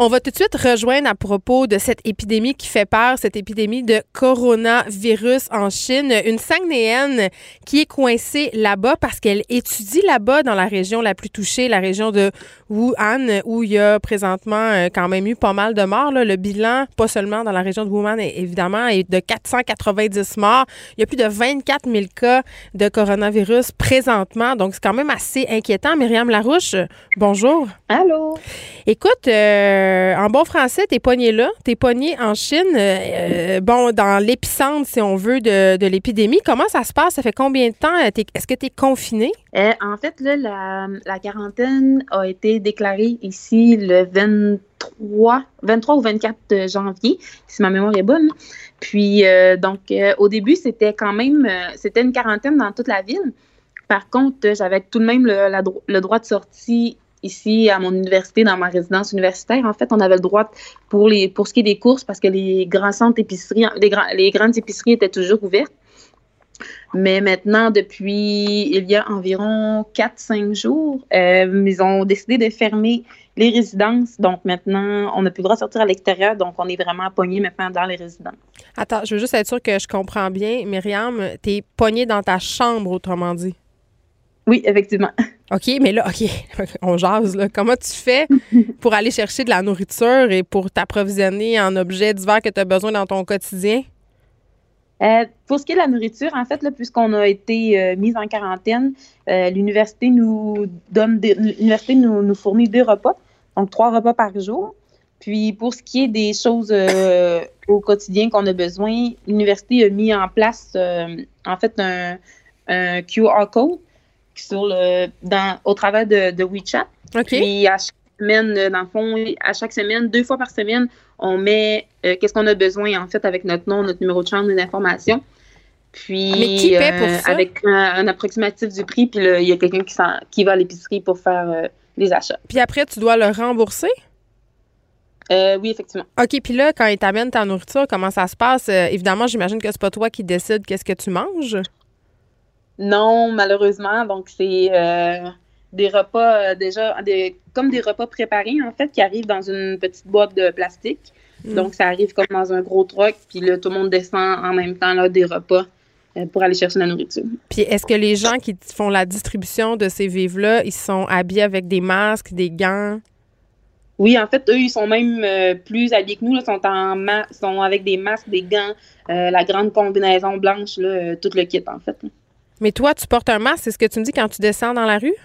On va tout de suite rejoindre à propos de cette épidémie qui fait peur, cette épidémie de coronavirus en Chine. Une Sangnéenne qui est coincée là-bas parce qu'elle étudie là-bas dans la région la plus touchée, la région de Wuhan, où il y a présentement euh, quand même eu pas mal de morts. Le bilan, pas seulement dans la région de Wuhan, évidemment, est de 490 morts. Il y a plus de 24 000 cas de coronavirus présentement. Donc, c'est quand même assez inquiétant. Myriam Larouche, bonjour. Allô? Écoute, euh, en bon français, t'es pogné là, t'es pogné en Chine, euh, bon, dans l'épicentre, si on veut, de, l'épidémie. Comment ça se passe? Ça fait combien de temps? Est-ce que tu es confiné? Euh, en fait, la, quarantaine a été déclarée ici le 23, 23 ou 24 janvier, si ma mémoire est bonne. Puis, euh, donc, euh, au début, c'était quand même, c'était une quarantaine dans toute la ville. Par contre, j'avais tout de même le, le droit de sortie ici à mon université, dans ma résidence universitaire, en fait, on avait le droit pour, les, pour ce qui est des courses parce que les grands centres épiceries, les, grandes épiceries étaient toujours ouvertes. Mais maintenant, depuis il y a environ 4-5 jours, euh, ils ont décidé de fermer les résidences. Donc maintenant, on n'a plus le droit de sortir à l'extérieur. Donc on est vraiment pogné maintenant dans les résidences. Attends, je veux juste être sûre que je comprends bien. Myriam, tu es pogné dans ta chambre, autrement dit. Oui, effectivement. OK, mais là, OK, on jase. Là. Comment tu fais pour aller chercher de la nourriture et pour t'approvisionner en objets divers que tu as besoin dans ton quotidien? Euh, pour ce qui est de la nourriture, en fait, puisqu'on a été euh, mis en quarantaine, euh, l'université nous donne l'université nous, nous, fournit deux repas, donc trois repas par jour. Puis pour ce qui est des choses euh, au quotidien qu'on a besoin, l'université a mis en place en fait un, un, QR code sur le dans au travers de, de WeChat. Okay. Puis à chaque semaine, dans le fond, à chaque semaine, deux fois par semaine, on met euh, qu'est-ce qu'on a besoin, en fait, avec notre nom, notre numéro de chambre, nos informations. Puis, Mais qui paie pour ça? avec un, un, approximatif du prix, puis il y a quelqu'un qui, qui, va à l'épicerie pour faire euh, les achats. Puis après, tu dois le rembourser? Euh, oui, effectivement. OK, puis là, quand ils t'amènent ta nourriture, comment ça se passe? Euh, évidemment, j'imagine que c'est pas toi qui décide qu'est-ce que tu manges. Non, malheureusement. Donc, c'est euh, des repas déjà, des, comme des repas préparés, en fait, qui arrivent dans une petite boîte de plastique. Mm. Donc, ça arrive comme dans un gros truck, puis là, tout le monde descend en même temps là, des repas euh, pour aller chercher la nourriture. Puis, est-ce que les gens qui font la distribution de ces vivres-là, ils sont habillés avec des masques, des gants? Oui, en fait, eux, ils sont même euh, plus habillés que nous, là, sont, en ma sont avec des masques, des gants, euh, la grande combinaison blanche, là, euh, tout le kit, en fait. Mais toi, tu portes un masque, c'est ce que tu me dis quand tu descends dans la rue?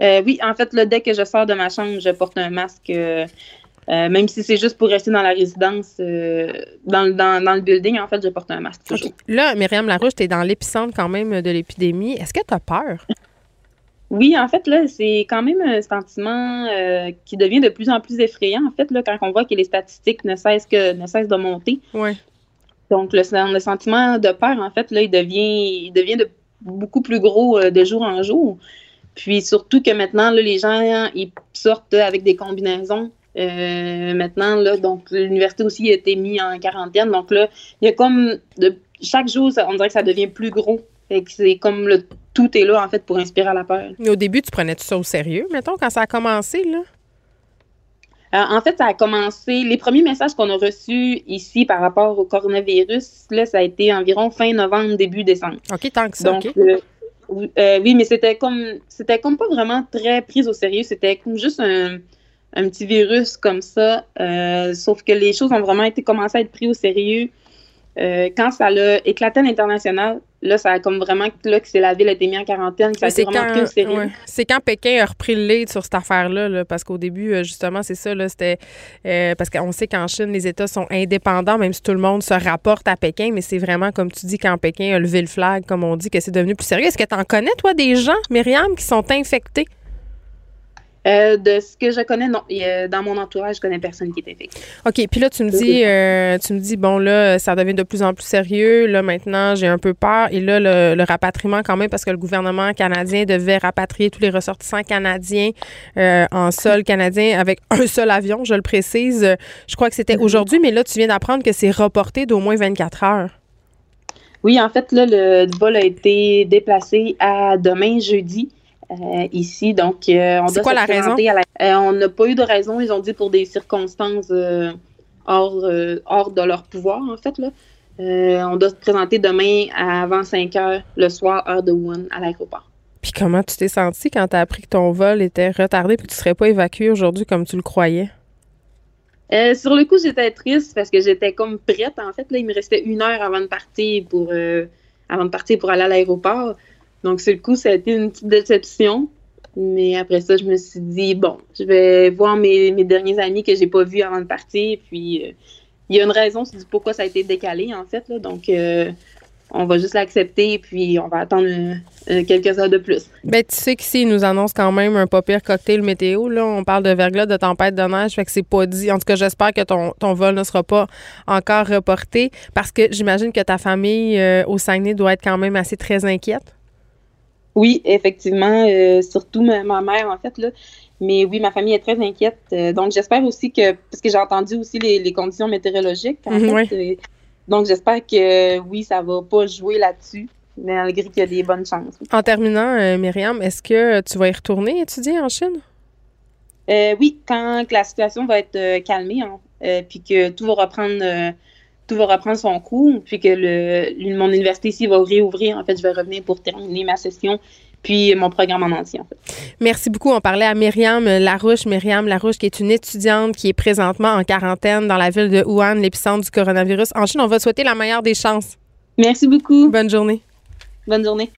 Euh, oui, en fait, là, dès que je sors de ma chambre, je porte un masque. Euh, même si c'est juste pour rester dans la résidence, euh, dans, dans, dans, le building, en fait, je porte un masque. Okay. Là, Myriam Larouche, tu es dans l'épicentre quand même de l'épidémie. Est-ce que tu as peur? Oui, en fait, là, c'est quand même un sentiment euh, qui devient de plus en plus effrayant, en fait, là, quand on voit que les statistiques ne cessent, que, ne cessent de monter. Oui. Donc, le, sentiment de peur, en fait, là, il devient, il devient de beaucoup plus gros euh, de jour en jour. Puis surtout que maintenant, là, les gens, ils sortent avec des combinaisons. Euh, maintenant, là, donc l'université aussi a été mise en quarantaine. Donc là, il y a comme chaque jour, on dirait que ça devient plus gros. C'est comme le tout est là, en fait, pour inspirer à la peur. Au début, tu prenais tout ça au sérieux, mettons, quand ça a commencé, là? Euh, en fait, ça a commencé. Les premiers messages qu'on a reçus ici par rapport au coronavirus, là, ça a été environ fin novembre, début décembre. OK, tant que ça. Donc, okay. euh, euh, oui, mais c'était comme c'était comme pas vraiment très pris au sérieux. C'était comme juste un, un, petit virus comme ça. Euh, sauf que les choses ont vraiment été commencé à être pris au sérieux. Euh, quand ça l'a éclaté à l'international, là, ça a comme vraiment là que c'est la ville a été mise en quarantaine, que ça a été vraiment quand, pris au sérieux. Ouais. C'est quand Pékin a repris le lead sur cette affaire-là, là, parce qu'au début, justement, c'est ça, là, c'était euh, parce qu'on sait qu'en Chine, les États sont indépendants, même si tout le monde se rapporte à Pékin, mais c'est vraiment, comme tu dis, quand Pékin a levé le flag, comme on dit, que c'est devenu plus sérieux. Est-ce que tu en connais, toi, des gens, Myriam, qui sont infectés? Euh, de ce que je connais, non. dans mon entourage, je connais personne qui est infecté. OK. Puis là, tu me dis, euh, tu me dis, bon, là, ça devient de plus en plus sérieux. Là, maintenant, j'ai un peu peur. Et là, le, rapatriement, quand même, parce que le gouvernement canadien devait rapatrier tous les ressortissants canadiens euh, en sol canadien avec un seul avion, je le précise. Je crois que c'était aujourd'hui, mais là, tu viens d'apprendre que c'est reporté d'au moins 24 heures. Oui, en fait, là, le vol a été déplacé à demain, jeudi. Euh, ici. Donc, euh, on doit quoi la raison? Euh, on n'a pas eu de raison. Ils ont dit pour des circonstances hors, hors de leur pouvoir, en fait. Là. on doit se présenter demain avant 5 heures le soir, heure de Wuhan, à l'aéroport. Puis comment tu t'es senti quand tu as appris que ton vol était retardé et que tu ne serais pas évacué aujourd'hui comme tu le croyais? sur le coup, j'étais triste parce que j'étais comme prête. En fait, là, il me restait une heure avant de partir pour, avant de partir pour aller à l'aéroport. Donc, sur le coup, ça a été une petite déception. Mais après ça, je me suis dit, bon, je vais voir mes, derniers amis que j'ai pas vus avant de partir. Puis, euh, il y a une raison du pourquoi ça a été décalé, en fait. Donc, euh, on va juste l'accepter puis on va attendre euh, quelques heures de plus. Ben, tu sais qu'ici, ils nous annoncent quand même un pas pire cocktail météo. Là. On parle de verglas, de tempête de neige, fait que c'est pas dit. En tout cas, j'espère que ton, ton vol ne sera pas encore reporté parce que j'imagine que ta famille au Saguenay doit être quand même assez très inquiète. Oui, effectivement, euh, surtout ma, mère, en fait, là. Mais oui, ma famille est très inquiète. Euh, donc, j'espère aussi que, parce que j'ai entendu aussi les, conditions météorologiques, en mhm, fait, euh, donc, j'espère que, oui, ça va pas jouer là-dessus, malgré qu'il y a des bonnes chances. En terminant, Myriam, est-ce que tu vas y retourner étudier en Chine? oui, quand la situation va être calmée, hein, puis que tout va reprendre tout va reprendre son cours, puis que le, mon université ici va réouvrir. En fait, je vais revenir pour terminer ma session, puis mon programme en entier. En fait. Merci beaucoup. On parlait à Myriam Larouche. Myriam Larouche, qui est une étudiante qui est présentement en quarantaine dans la ville de Wuhan, l'épicentre du coronavirus. En Chine, on va souhaiter la meilleure des chances. Merci beaucoup. Bonne journée. Bonne journée.